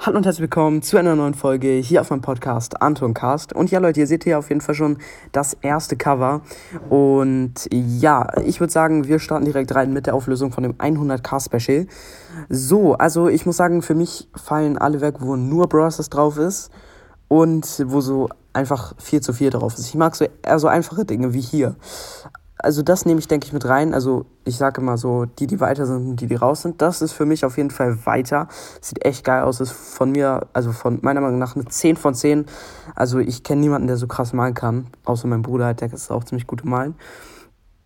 Hallo und herzlich willkommen zu einer neuen Folge hier auf meinem Podcast Anton Cast. Und ja, Leute, ihr seht hier auf jeden Fall schon das erste Cover. Und ja, ich würde sagen, wir starten direkt rein mit der Auflösung von dem 100k Special. So, also ich muss sagen, für mich fallen alle weg, wo nur Bros. drauf ist und wo so einfach 4 zu 4 drauf ist. Ich mag so eher so einfache Dinge wie hier also das nehme ich, denke ich, mit rein. Also ich sage immer so, die, die weiter sind und die, die raus sind, das ist für mich auf jeden Fall weiter. Sieht echt geil aus. Ist von mir, also von meiner Meinung nach eine 10 von 10. Also ich kenne niemanden, der so krass malen kann, außer mein Bruder, der ist auch ziemlich gut Malen.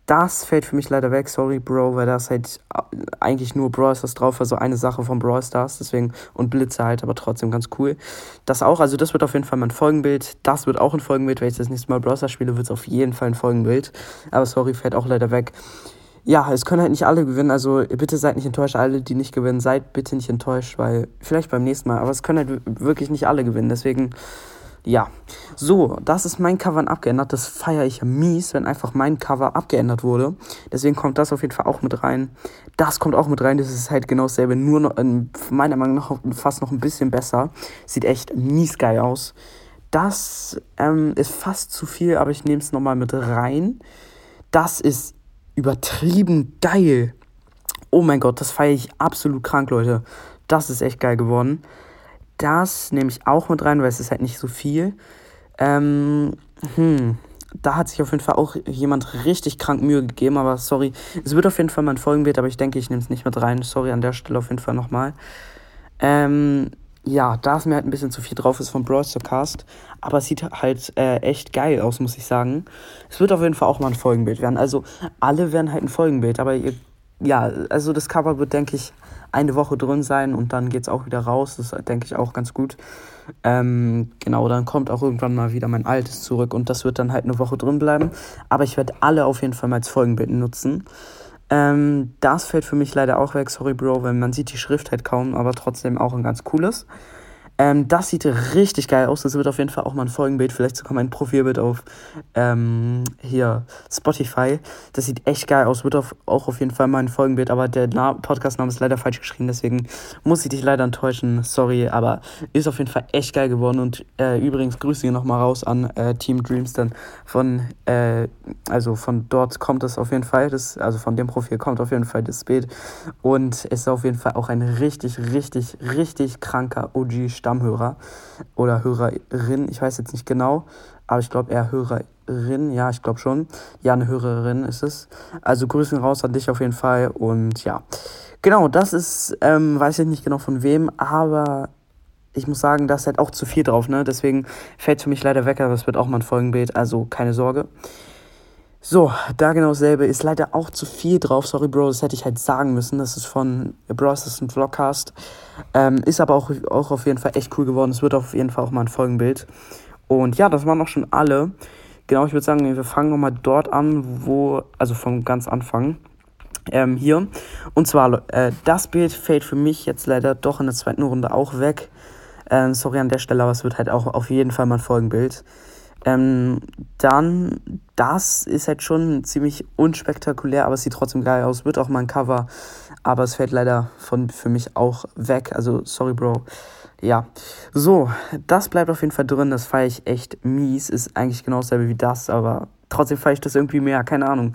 Das fällt für mich leider weg, sorry, Bro, weil da ist halt äh, eigentlich nur Brawl Stars drauf, also eine Sache von Brawl Stars, deswegen, und Blitze halt, aber trotzdem ganz cool. Das auch, also das wird auf jeden Fall mein Folgenbild. Das wird auch ein Folgenbild, wenn ich das nächste Mal Brawl Stars spiele, wird es auf jeden Fall ein Folgenbild. Aber sorry, fällt auch leider weg. Ja, es können halt nicht alle gewinnen, also bitte seid nicht enttäuscht, alle, die nicht gewinnen, seid bitte nicht enttäuscht, weil vielleicht beim nächsten Mal, aber es können halt wirklich nicht alle gewinnen, deswegen ja, so, das ist mein Cover abgeändert. Das feiere ich mies, wenn einfach mein Cover abgeändert wurde. Deswegen kommt das auf jeden Fall auch mit rein. Das kommt auch mit rein. Das ist halt genau dasselbe, nur noch, meiner Meinung nach fast noch ein bisschen besser. Sieht echt mies geil aus. Das ähm, ist fast zu viel, aber ich nehme es nochmal mit rein. Das ist übertrieben geil. Oh mein Gott, das feiere ich absolut krank, Leute. Das ist echt geil geworden. Das nehme ich auch mit rein, weil es ist halt nicht so viel. Ähm, hm, da hat sich auf jeden Fall auch jemand richtig krank Mühe gegeben, aber sorry. Es wird auf jeden Fall mal ein Folgenbild, aber ich denke, ich nehme es nicht mit rein. Sorry an der Stelle auf jeden Fall nochmal. Ähm, ja, da es mir halt ein bisschen zu viel drauf ist von Brawl Cast, aber es sieht halt äh, echt geil aus, muss ich sagen. Es wird auf jeden Fall auch mal ein Folgenbild werden. Also alle werden halt ein Folgenbild, aber ihr, ja, also das Cover wird, denke ich, eine Woche drin sein und dann geht es auch wieder raus. Das denke ich, auch ganz gut. Ähm, genau, dann kommt auch irgendwann mal wieder mein altes zurück und das wird dann halt eine Woche drin bleiben. Aber ich werde alle auf jeden Fall mal als Folgenbild nutzen. Ähm, das fällt für mich leider auch weg, sorry Bro, weil man sieht die Schrift halt kaum, aber trotzdem auch ein ganz cooles. Ähm, das sieht richtig geil aus. Das wird auf jeden Fall auch mal ein Folgenbild, vielleicht sogar mein Profilbild auf ähm, hier Spotify. Das sieht echt geil aus. Wird auf, auch auf jeden Fall mal ein Folgenbild, aber der Na Podcastname ist leider falsch geschrieben, deswegen muss ich dich leider enttäuschen. Sorry, aber ist auf jeden Fall echt geil geworden. Und äh, übrigens Grüße hier nochmal raus an äh, Team Dreams. Dann von, äh, also von dort kommt es auf jeden Fall. Das, also von dem Profil kommt auf jeden Fall das Bild. Und es ist auf jeden Fall auch ein richtig, richtig, richtig kranker OG-Stamm. Stammhörer oder Hörerin, ich weiß jetzt nicht genau, aber ich glaube eher Hörerin, ja, ich glaube schon. Ja, eine Hörerin ist es. Also Grüßen raus an dich auf jeden Fall und ja. Genau, das ist, ähm, weiß ich nicht genau von wem, aber ich muss sagen, da ist halt auch zu viel drauf, ne? Deswegen fällt es für mich leider weg, aber es wird auch mal ein Folgenbild, also keine Sorge. So, da genau dasselbe. Ist leider auch zu viel drauf. Sorry, Bro, das hätte ich halt sagen müssen. Das ist von Bros, das ist ein Vlogcast. Ähm, ist aber auch, auch auf jeden Fall echt cool geworden. Es wird auf jeden Fall auch mal ein Folgenbild. Und ja, das waren auch schon alle. Genau, ich würde sagen, wir fangen nochmal dort an, wo, also vom ganz Anfang. Ähm, hier. Und zwar, äh, das Bild fällt für mich jetzt leider doch in der zweiten Runde auch weg. Ähm, sorry an der Stelle, aber es wird halt auch auf jeden Fall mal ein Folgenbild. Ähm, dann, das ist halt schon ziemlich unspektakulär, aber es sieht trotzdem geil aus. Wird auch mal ein Cover, aber es fällt leider von, für mich auch weg. Also, sorry, Bro. Ja, so, das bleibt auf jeden Fall drin. Das feiere ich echt mies. Ist eigentlich genau dasselbe wie das, aber trotzdem feiere ich das irgendwie mehr. Keine Ahnung.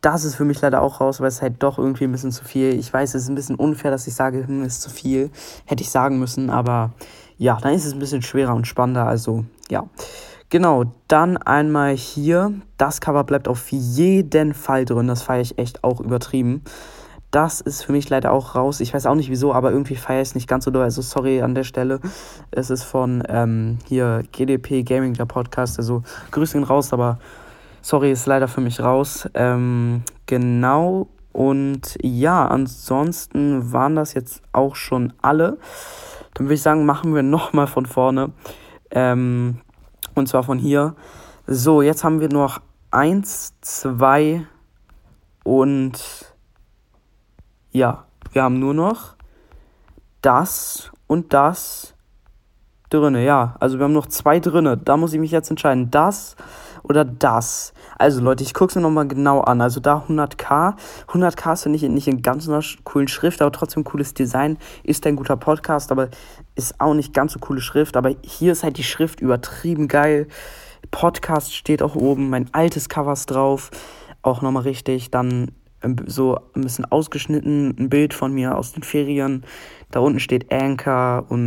Das ist für mich leider auch raus, weil es halt doch irgendwie ein bisschen zu viel. Ich weiß, es ist ein bisschen unfair, dass ich sage, hm, ist zu viel. Hätte ich sagen müssen, aber ja, dann ist es ein bisschen schwerer und spannender. Also, ja. Genau, dann einmal hier. Das Cover bleibt auf jeden Fall drin. Das feiere ich echt auch übertrieben. Das ist für mich leider auch raus. Ich weiß auch nicht wieso, aber irgendwie feiere ich es nicht ganz so doll. Also sorry an der Stelle. Es ist von ähm, hier GDP Gaming, der Podcast. Also Grüße ihn raus, aber sorry, ist leider für mich raus. Ähm, genau. Und ja, ansonsten waren das jetzt auch schon alle. Dann würde ich sagen, machen wir nochmal von vorne. Ähm, und zwar von hier. So, jetzt haben wir noch eins, zwei und ja, wir haben nur noch das und das drinne. Ja, also wir haben noch zwei drinne. Da muss ich mich jetzt entscheiden. Das oder das. Also Leute, ich gucke es mir nochmal genau an. Also da 100k. 100k ist nicht, nicht in ganz einer coolen Schrift, aber trotzdem cooles Design. Ist ein guter Podcast, aber ist auch nicht ganz so coole Schrift. Aber hier ist halt die Schrift übertrieben geil. Podcast steht auch oben, mein altes Cover ist drauf. Auch nochmal richtig. Dann ähm, so ein bisschen ausgeschnitten, ein Bild von mir aus den Ferien. Da unten steht Anchor und